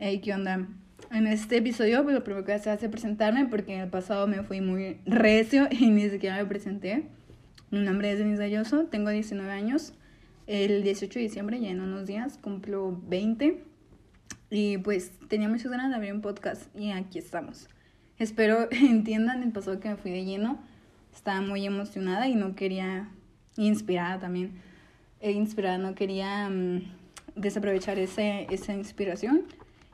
Hey, ¿qué onda? En este episodio pues, lo hacer es presentarme porque en el pasado me fui muy recio y ni siquiera me presenté. Mi nombre es Denise Galloso, tengo 19 años. El 18 de diciembre, ya en unos días, cumplo 20. Y pues tenía muchas ganas de abrir un podcast y aquí estamos. Espero entiendan el pasado que me fui de lleno. Estaba muy emocionada y no quería, inspirada también, e inspirada, no quería mm, desaprovechar ese, esa inspiración.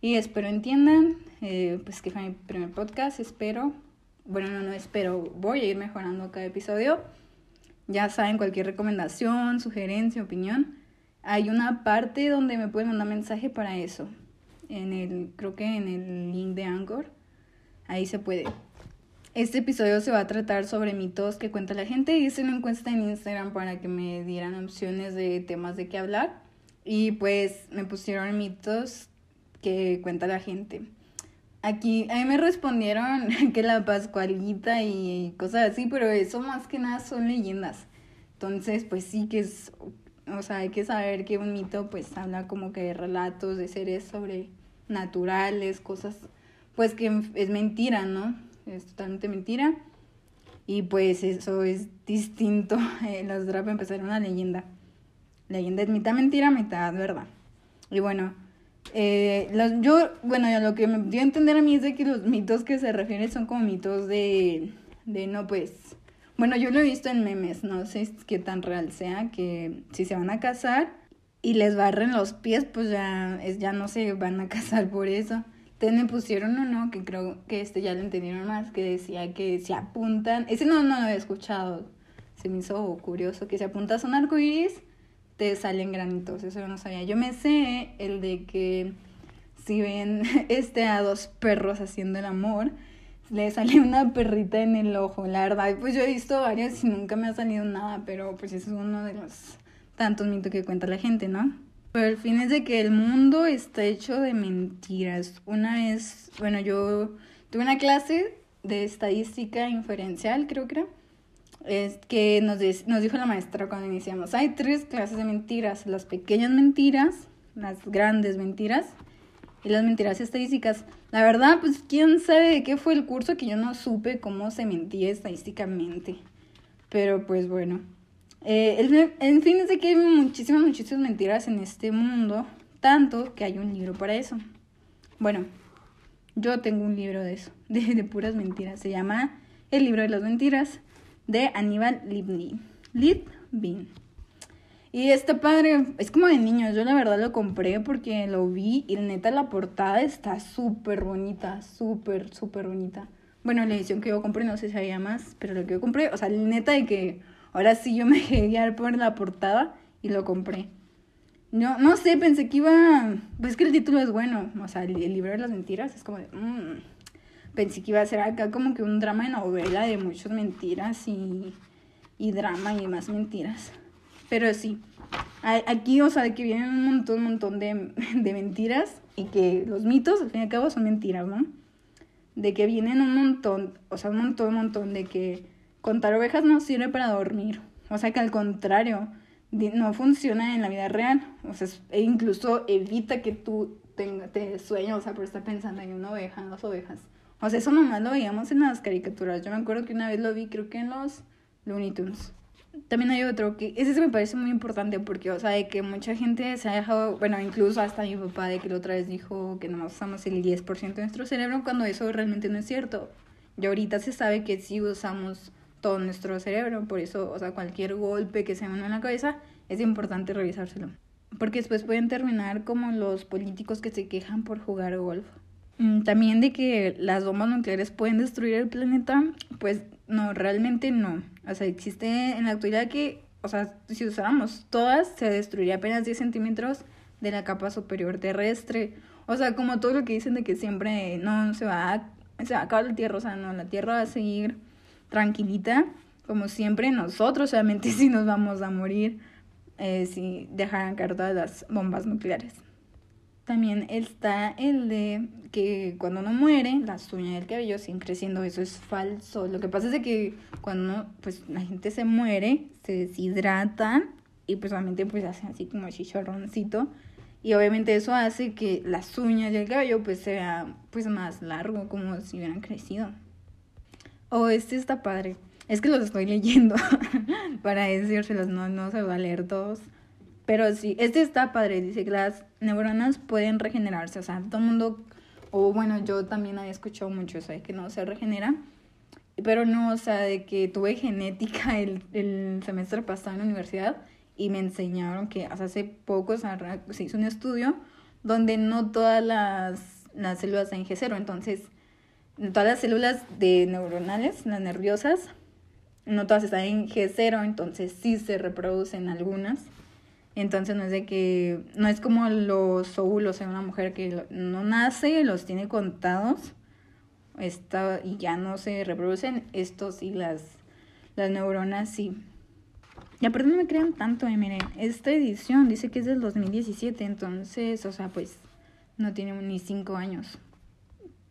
Y espero entiendan, eh, pues que fue mi primer podcast, espero, bueno, no, no espero, voy a ir mejorando cada episodio. Ya saben, cualquier recomendación, sugerencia, opinión, hay una parte donde me pueden mandar mensaje para eso. En el, creo que en el link de Anchor, ahí se puede. Este episodio se va a tratar sobre mitos que cuenta la gente. Hice una encuesta en Instagram para que me dieran opciones de temas de qué hablar. Y pues me pusieron mitos que cuenta la gente. Aquí, a mí me respondieron que la Pascualita y cosas así, pero eso más que nada son leyendas. Entonces, pues sí que es, o sea, hay que saber que un mito pues habla como que de relatos de seres sobrenaturales, cosas, pues que es mentira, ¿no? Es totalmente mentira. Y pues eso es distinto. Los drap empezaron una leyenda. Leyenda es mitad mentira, mitad verdad. Y bueno, eh, los, yo, bueno, lo que me dio a entender a mí es de que los mitos que se refieren son como mitos de, de no, pues, bueno, yo lo he visto en memes, no sé qué tan real sea, que si se van a casar y les barren los pies, pues ya, es, ya no se van a casar por eso. Entonces me pusieron uno que creo que este ya lo entendieron más, que decía que si apuntan, ese no, no lo había escuchado, se me hizo curioso, que si apuntas a un arco iris, te salen granitos, eso yo no sabía. Yo me sé el de que si ven este a dos perros haciendo el amor, le sale una perrita en el ojo, la verdad, pues yo he visto varios y nunca me ha salido nada, pero pues ese es uno de los tantos mitos que cuenta la gente, ¿no? Pero el fin es de que el mundo está hecho de mentiras. Una vez, bueno, yo tuve una clase de estadística inferencial, creo que era, es que nos, nos dijo la maestra cuando iniciamos, hay tres clases de mentiras, las pequeñas mentiras, las grandes mentiras y las mentiras estadísticas. La verdad, pues quién sabe de qué fue el curso que yo no supe cómo se mentía estadísticamente. Pero pues bueno. Eh, el, en fin, es de que hay muchísimas, muchísimas mentiras en este mundo, tanto que hay un libro para eso. Bueno, yo tengo un libro de eso, de, de puras mentiras. Se llama El libro de las mentiras de Aníbal Libni. Libin. Y este padre, es como de niños, yo la verdad lo compré porque lo vi y neta la portada está súper bonita, súper, súper bonita. Bueno, la edición que yo compré no sé si había más, pero lo que yo compré, o sea, neta de que ahora sí yo me dejé guiar por la portada y lo compré. No, no sé, pensé que iba, pues que el título es bueno, o sea, el, libro de las mentiras es como de... Mmm pensé que iba a ser acá como que un drama de novela de muchas mentiras y, y drama y más mentiras. Pero sí, aquí, o sea, de que vienen un montón, un montón de, de mentiras y que los mitos, al fin y al cabo, son mentiras, ¿no? De que vienen un montón, o sea, un montón, un montón de que contar ovejas no sirve para dormir. O sea, que al contrario, no funciona en la vida real. O sea, e incluso evita que tú tengas te sueños, o sea, por estar pensando en una oveja, dos ovejas. O sea, eso nomás lo veíamos en las caricaturas. Yo me acuerdo que una vez lo vi, creo que en los Looney Tunes. También hay otro que ese se me parece muy importante porque, o sea, de que mucha gente se ha dejado, bueno, incluso hasta mi papá de que la otra vez dijo que nomás usamos el 10% de nuestro cerebro cuando eso realmente no es cierto. Y ahorita se sabe que sí usamos todo nuestro cerebro, por eso, o sea, cualquier golpe que se me en la cabeza es importante revisárselo. Porque después pueden terminar como los políticos que se quejan por jugar golf. Mm, también de que las bombas nucleares pueden destruir el planeta, pues no, realmente no. O sea, existe en la actualidad que, o sea, si usáramos todas, se destruiría apenas 10 centímetros de la capa superior terrestre. O sea, como todo lo que dicen de que siempre no se va a, se va a acabar la Tierra, o sea, no, la Tierra va a seguir tranquilita, como siempre, nosotros solamente si nos vamos a morir eh, si dejaran caer todas las bombas nucleares. También está el de que cuando uno muere, las uñas del cabello siguen creciendo. Eso es falso. Lo que pasa es que cuando pues, la gente se muere, se deshidrata y pues obviamente pues hacen así como chicharroncito. Y obviamente eso hace que las uñas y el cabello pues sea pues más largo, como si hubieran crecido. Oh, este está padre. Es que los estoy leyendo para decírselos, no, no se va a leer todos. Pero sí, este está padre. Dice que las neuronas pueden regenerarse. O sea, todo el mundo, o bueno, yo también había escuchado mucho eso de que no se regenera. Pero no, o sea, de que tuve genética el, el semestre pasado en la universidad y me enseñaron que hace poco se hizo un estudio donde no todas las, las células en G0, entonces todas las células de neuronales, las nerviosas, no todas están en G0, entonces sí se reproducen algunas. Entonces no es de que, no es como los óvulos en una mujer que no nace, los tiene contados está, y ya no se reproducen, estos y las, las neuronas sí. Y aparte no me crean tanto, eh, miren, esta edición dice que es del 2017, entonces, o sea, pues no tiene ni cinco años.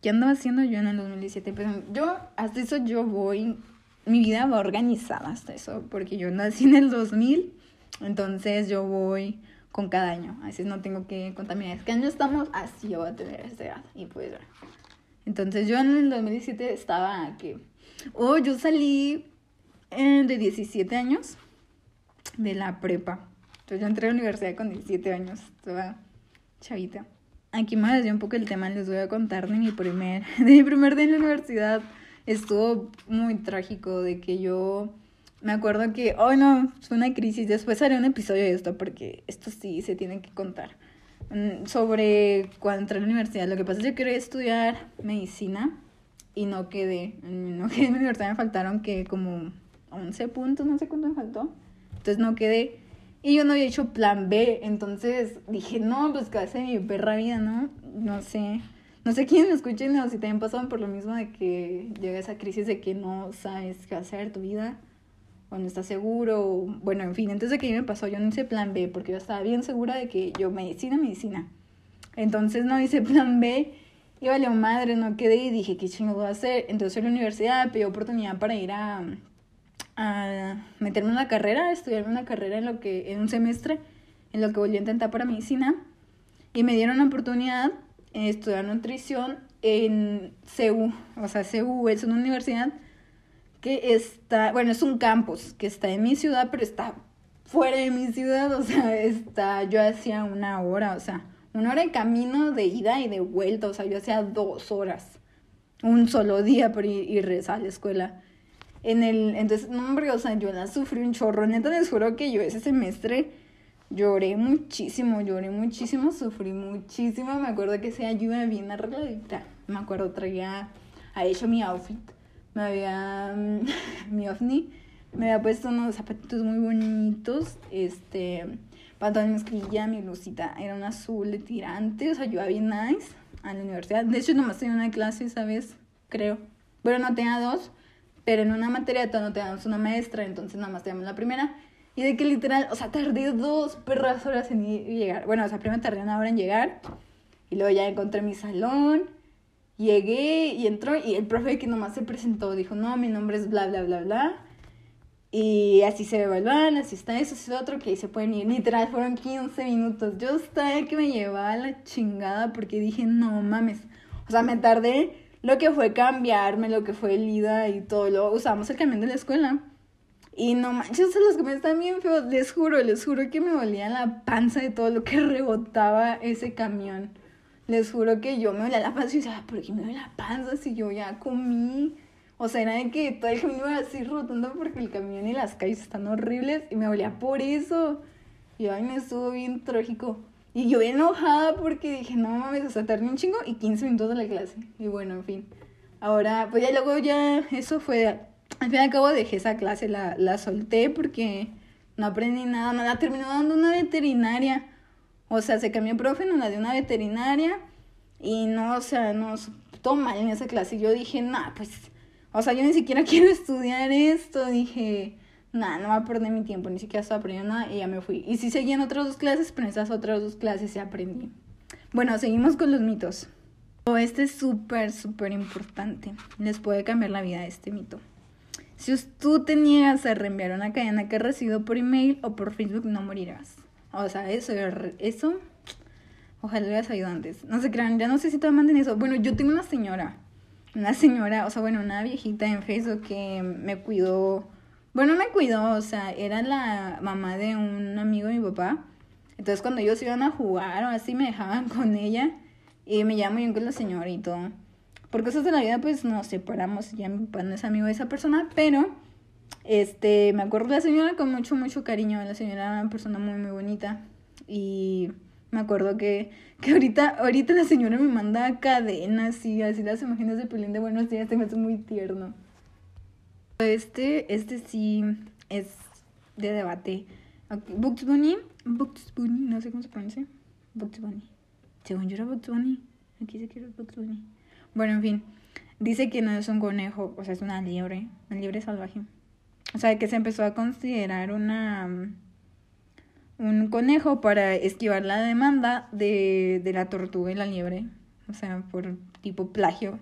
¿Qué andaba haciendo yo en el 2017? Pues yo, hasta eso yo voy, mi vida va organizada hasta eso, porque yo nací en el 2000, entonces yo voy con cada año, así no tengo que contaminar. ¿Qué año estamos? Así yo voy a tener esta edad, y pues, entonces yo en el 2017 estaba que, oh, yo salí eh, de 17 años de la prepa. Entonces yo entré a la universidad con 17 años, toda chavita. Aquí me desvió un poco el tema, les voy a contar de mi primer, de mi primer día en la universidad. Estuvo muy trágico de que yo me acuerdo que, oh no, fue una crisis. Después haré un episodio de esto porque esto sí se tiene que contar. Mm, sobre cuando entré a la universidad. Lo que pasa es que yo quería estudiar medicina y no quedé. No quedé en la universidad, me faltaron que como 11 puntos, no sé cuánto me faltó. Entonces no quedé. Y yo no había hecho plan B, entonces dije, no, pues que hace mi perra vida, ¿no? No sé. No sé quién me escuchen o si también pasaban por lo mismo de que llega esa crisis de que no sabes qué hacer tu vida o no estás seguro. bueno, en fin, entonces ¿qué me pasó? Yo no hice plan B porque yo estaba bien segura de que yo medicina, medicina. Entonces no hice plan B y vale, madre, no quedé y dije, ¿qué chingo voy a hacer? Entonces en la universidad pedí oportunidad para ir a a meterme en una carrera, a estudiarme una carrera en lo que, en un semestre, en lo que volví a intentar para medicina. Y me dieron la oportunidad de estudiar nutrición en CEU. O sea, CEU es una universidad que está, bueno, es un campus que está en mi ciudad, pero está fuera de mi ciudad. O sea, está, yo hacía una hora, o sea, una hora de camino de ida y de vuelta. O sea, yo hacía dos horas. Un solo día por ir, ir a la escuela en el, entonces, no, hombre, o sea, yo la sufrí un chorro, neta, les juro que yo ese semestre lloré muchísimo, lloré muchísimo, sufrí muchísimo, me acuerdo que año iba bien arregladita, me acuerdo, traía, ha hecho mi outfit, me había, mi ovni, me había puesto unos zapatitos muy bonitos, este, pantalón mezclilla, mi blusita era un azul de tirante, o sea, yo iba bien nice a la universidad, de hecho nomás tenía una clase, ¿sabes? Creo, pero no tenía dos, pero en una materia no te damos una maestra, entonces nada más te damos la primera. Y de que literal, o sea, tardé dos perras horas en llegar. Bueno, o sea, primero tardé una hora en llegar. Y luego ya encontré mi salón. Llegué y entró. Y el profe que nomás se presentó dijo, no, mi nombre es bla, bla, bla, bla. Y así se evalúan, así está eso, así otro, que ahí se pueden ir. Literal, fueron 15 minutos. Yo estaba que me llevaba la chingada porque dije, no mames. O sea, me tardé lo que fue cambiarme, lo que fue el ida y todo. Luego usamos el camión de la escuela. Y no manches, los camiones están bien feos. Les juro, les juro que me dolía la panza de todo lo que rebotaba ese camión. Les juro que yo me dolía la panza y decía, ¿por qué me duele la panza si yo ya comí? O sea, era de que todo el camino iba así rotando porque el camión y las calles están horribles y me dolía por eso. Y ay, me estuvo bien trágico. Y yo enojada porque dije, no mames, o sea, tardé un chingo y 15 minutos de la clase. Y bueno, en fin. Ahora, pues ya luego ya, eso fue, al fin y al cabo dejé esa clase, la, la solté porque no aprendí nada, me la terminó dando una veterinaria. O sea, se cambió profe, no la dio una veterinaria y no, o sea, no, todo mal en esa clase. Y yo dije, nah, pues, o sea, yo ni siquiera quiero estudiar esto. Dije, nada, no va a perder mi tiempo, ni siquiera estaba aprendiendo nada y ya me fui. Y sí seguí en otras dos clases, pero en esas otras dos clases ya aprendí. Bueno, seguimos con los mitos. Oh, este es súper, súper importante. Les puede cambiar la vida este mito. Si tú te niegas a reenviar una cadena que recibido por email o por Facebook, no morirás. O sea, eso, eso Ojalá hubieras sabido antes. No se crean, ya no sé si todavía manden eso. Bueno, yo tengo una señora. Una señora, o sea, bueno, una viejita en Facebook que me cuidó. Bueno, me cuidó, o sea, era la mamá de un amigo de mi papá. Entonces, cuando ellos iban a jugar o así, me dejaban con ella. Y me llamo bien con la señora y todo. Por cosas de la vida, pues nos separamos. Ya mi papá no es amigo de esa persona, pero este, me acuerdo de la señora con mucho, mucho cariño. La señora era una persona muy, muy bonita. Y me acuerdo que, que ahorita, ahorita la señora me manda cadenas y así las imágenes de Pelín de Buenos Días, se me hace muy tierno. Este, este sí es de debate. Bugs Bunny, Bugs Bunny, no sé cómo se pronuncia. Bugs Bunny. Según yo era Bugs Bunny. Aquí se quiere Bugs Bunny. Bueno, en fin. Dice que no es un conejo, o sea, es una liebre, una liebre salvaje. O sea, que se empezó a considerar una un conejo para esquivar la demanda de, de la tortuga y la liebre. O sea, por tipo plagio.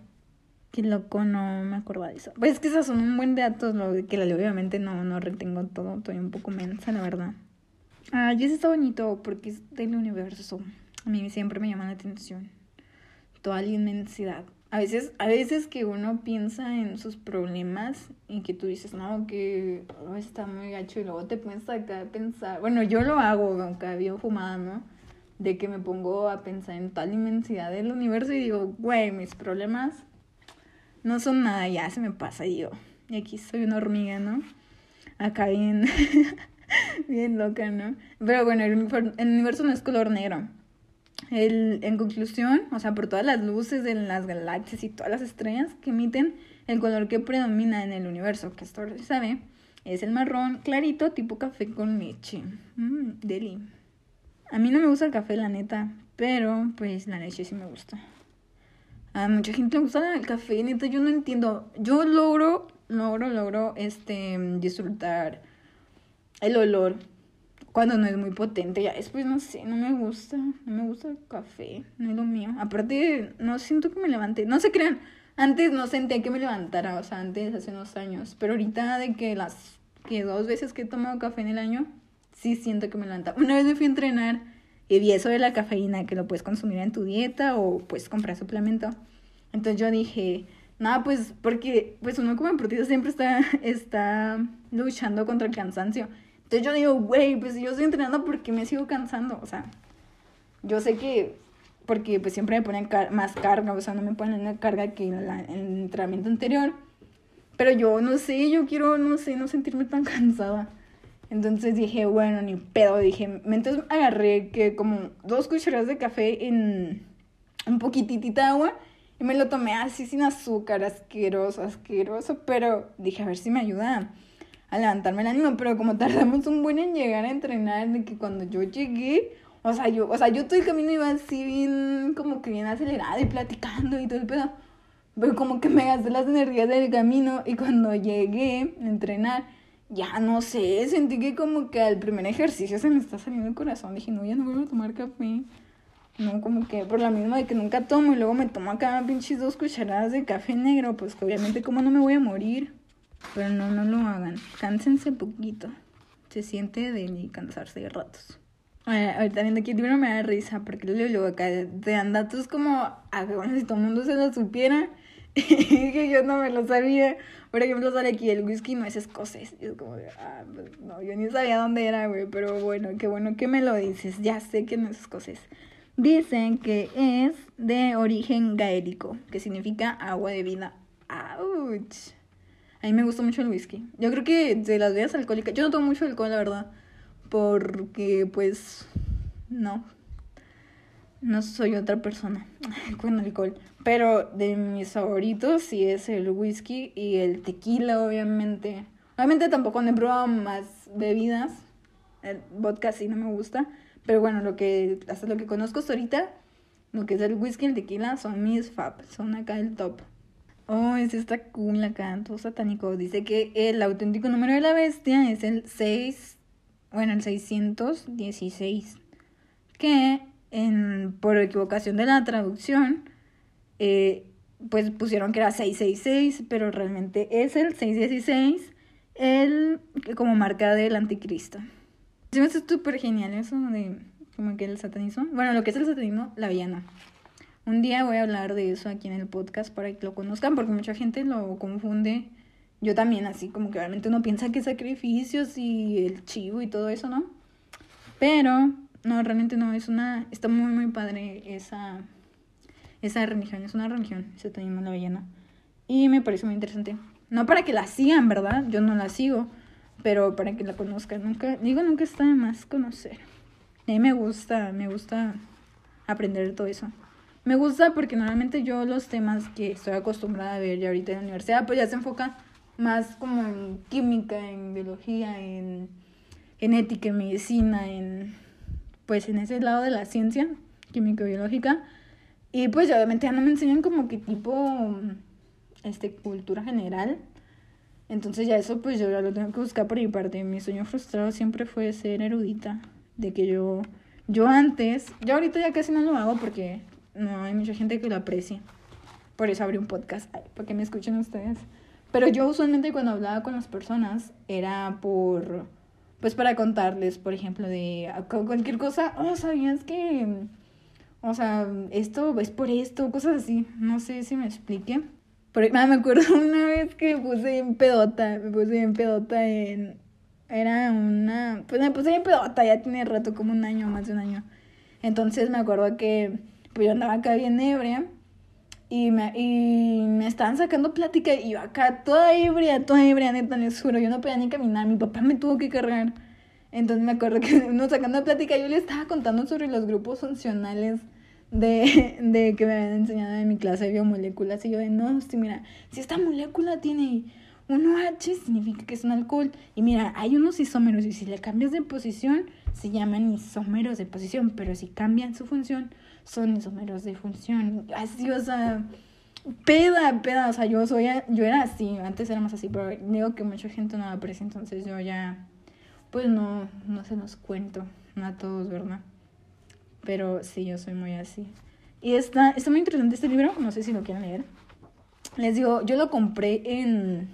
Qué loco, no me acuerdo de eso. Pues es que esas son un buen datos, lo que la obviamente no, no retengo todo, estoy un poco mensa, la verdad. Ah, y ese está bonito porque es del universo. A mí siempre me llama la atención. Toda la inmensidad. A veces, a veces que uno piensa en sus problemas y que tú dices, no, que está muy gacho y luego te pones acá a pensar. Bueno, yo lo hago, aunque bien fumada, ¿no? De que me pongo a pensar en tal inmensidad del universo y digo, güey, mis problemas no son nada, ya se me pasa y yo. Y aquí soy una hormiga, ¿no? Acá bien, bien loca, ¿no? Pero bueno, el universo no es color negro. El, en conclusión, o sea, por todas las luces de las galaxias y todas las estrellas que emiten, el color que predomina en el universo, que esto se sabe, es el marrón clarito tipo café con leche. Mmm, deli. A mí no me gusta el café, la neta, pero pues la leche sí me gusta. A mucha gente le gusta el café, neta, yo no entiendo. Yo logro, logro, logro, este, disfrutar el olor cuando no es muy potente. Ya después no sé, no me gusta, no me gusta el café, no es lo mío. Aparte, no siento que me levante, no se crean. Antes no sentía que me levantara, o sea, antes hace unos años, pero ahorita de que las que dos veces que he tomado café en el año, sí siento que me levanta. Una vez me fui a entrenar y vi eso de la cafeína, que lo puedes consumir en tu dieta o puedes comprar suplemento. Entonces yo dije, nada, pues porque pues uno como deportista siempre está, está luchando contra el cansancio. Entonces yo digo, güey, pues yo estoy entrenando porque me sigo cansando. O sea, yo sé que, porque pues siempre me ponen más carga, o sea, no me ponen la carga que en, el entrenamiento anterior. Pero yo no sé, yo quiero, no sé, no sentirme tan cansada. Entonces dije, bueno, ni pedo, dije, entonces agarré que como dos cucharadas de café en un poquitita de agua y me lo tomé así sin azúcar, asqueroso, asqueroso, pero dije, a ver si me ayuda a levantarme el ánimo, pero como tardamos un buen en llegar a entrenar, de que cuando yo llegué, o sea, yo, o sea, yo todo el camino iba así bien, como que bien acelerada y platicando y todo el pedo, pero como que me gasté las energías del camino y cuando llegué a entrenar, ya no sé, sentí que como que al primer ejercicio se me está saliendo el corazón, dije, no, ya no voy a tomar café. No, como que por la misma de que nunca tomo y luego me tomo acá pinches dos cucharadas de café negro, pues que obviamente como no me voy a morir. Pero no, no lo hagan. Cánsense poquito. Se siente de cansarse de ratos. ahorita viendo aquí el libro me da risa porque luego acá te dan datos como, ah, bueno, si todo el mundo se lo supiera, que yo no me lo sabía. Por ejemplo, sale aquí el whisky no es escocés. Y es como de, ah, pues, no, yo ni sabía dónde era, güey, pero bueno, qué bueno que me lo dices. Ya sé que no es escocés. Dicen que es de origen gaélico, que significa agua de vida. ¡Auch! A mí me gusta mucho el whisky. Yo creo que de las bebidas alcohólicas, yo no tomo mucho alcohol, la verdad, porque pues no, no soy otra persona con alcohol. Pero de mis favoritos sí es el whisky y el tequila, obviamente. Obviamente tampoco no he probado más bebidas. El vodka sí no me gusta. Pero bueno, lo que, hasta lo que conozco hasta ahorita, lo que es el whisky y el tequila son mis fab, son acá el top. Oh, es esta cool acá, todo satánico. Dice que el auténtico número de la bestia es el 6, bueno, el 616. Que en, por equivocación de la traducción, eh, pues pusieron que era 666, pero realmente es el 616, el como marca del anticristo. Se me hace súper genial eso de como que el satanismo. Bueno, lo que es el satanismo, la villana. Un día voy a hablar de eso aquí en el podcast para que lo conozcan, porque mucha gente lo confunde. Yo también, así como que realmente uno piensa que sacrificios y el chivo y todo eso, ¿no? Pero, no, realmente no, es una. Está muy, muy padre esa, esa religión. Es una religión, el satanismo, la villana. Y me parece muy interesante. No para que la sigan, ¿verdad? Yo no la sigo, pero para que la conozcan. Nunca, digo, nunca está de más conocer. A mí me gusta, me gusta aprender todo eso. Me gusta porque normalmente yo los temas que estoy acostumbrada a ver ya ahorita en la universidad, pues ya se enfoca más como en química, en biología, en genética, en medicina, en pues en ese lado de la ciencia químico-biológica. Y pues obviamente ya no me enseñan como que tipo este cultura general. Entonces ya eso pues yo ya lo tengo que buscar por mi parte. Mi sueño frustrado siempre fue ser erudita de que yo, yo antes, yo ahorita ya casi no lo hago porque no hay mucha gente que lo aprecie. Por eso abrí un podcast, para que me escuchen ustedes. Pero yo usualmente cuando hablaba con las personas era por, pues para contarles, por ejemplo, de cualquier cosa, oh, ¿sabías que, o sea, esto es por esto, cosas así, no sé si me explique. Pero, me acuerdo una vez que me puse en pedota, me puse en pedota en, era una. Pues me puse bien pedota, ya tiene rato, como un año, más de un año. Entonces me acuerdo que pues yo andaba acá bien ebria y me, y me estaban sacando plática y yo acá toda ebria, toda ebria, neta, les juro, yo no podía ni caminar, mi papá me tuvo que cargar. Entonces me acuerdo que uno sacando plática yo le estaba contando sobre los grupos funcionales de, de que me habían enseñado en mi clase de biomoléculas y yo de no, sí, mira, si esta molécula tiene un OH significa que es un alcohol. Y mira, hay unos isómeros y si le cambias de posición, se llaman isómeros de posición, pero si cambian su función, son isómeros de función. Así, o sea, peda, peda, o sea, yo soy, yo era así, antes era más así, pero digo que mucha gente no lo aprecia, entonces yo ya, pues no, no se los cuento, no a todos, ¿verdad? Pero sí, yo soy muy así. Y está, está muy interesante este libro, no sé si lo quieren leer. Les digo, yo lo compré en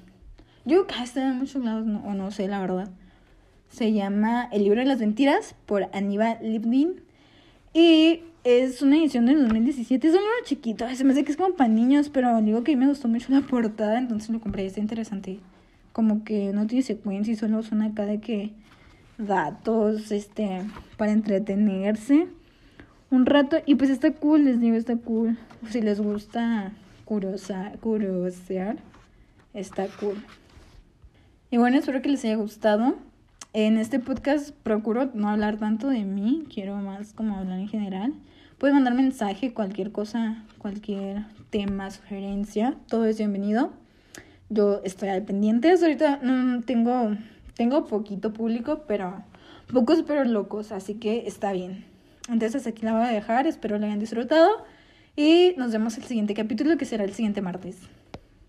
yo que está en muchos lados, no, o no sé, la verdad. Se llama El libro de las mentiras por Aníbal Lipnin. Y es una edición del 2017. Es un libro chiquito. Se me hace que es como para niños, pero digo que a mí me gustó mucho la portada, entonces lo compré. Está interesante. Como que no tiene secuencia y solo son acá de que datos, este, para entretenerse un rato. Y pues está cool, les digo, está cool. Si les gusta curiosa, curiosear, está cool. Y bueno, espero que les haya gustado. En este podcast procuro no hablar tanto de mí, quiero más como hablar en general. Pueden mandar mensaje, cualquier cosa, cualquier tema, sugerencia, todo es bienvenido. Yo estoy al pendiente. Ahorita no tengo, tengo poquito público, pero pocos pero locos, así que está bien. Entonces aquí la voy a dejar, espero la hayan disfrutado y nos vemos el siguiente capítulo que será el siguiente martes.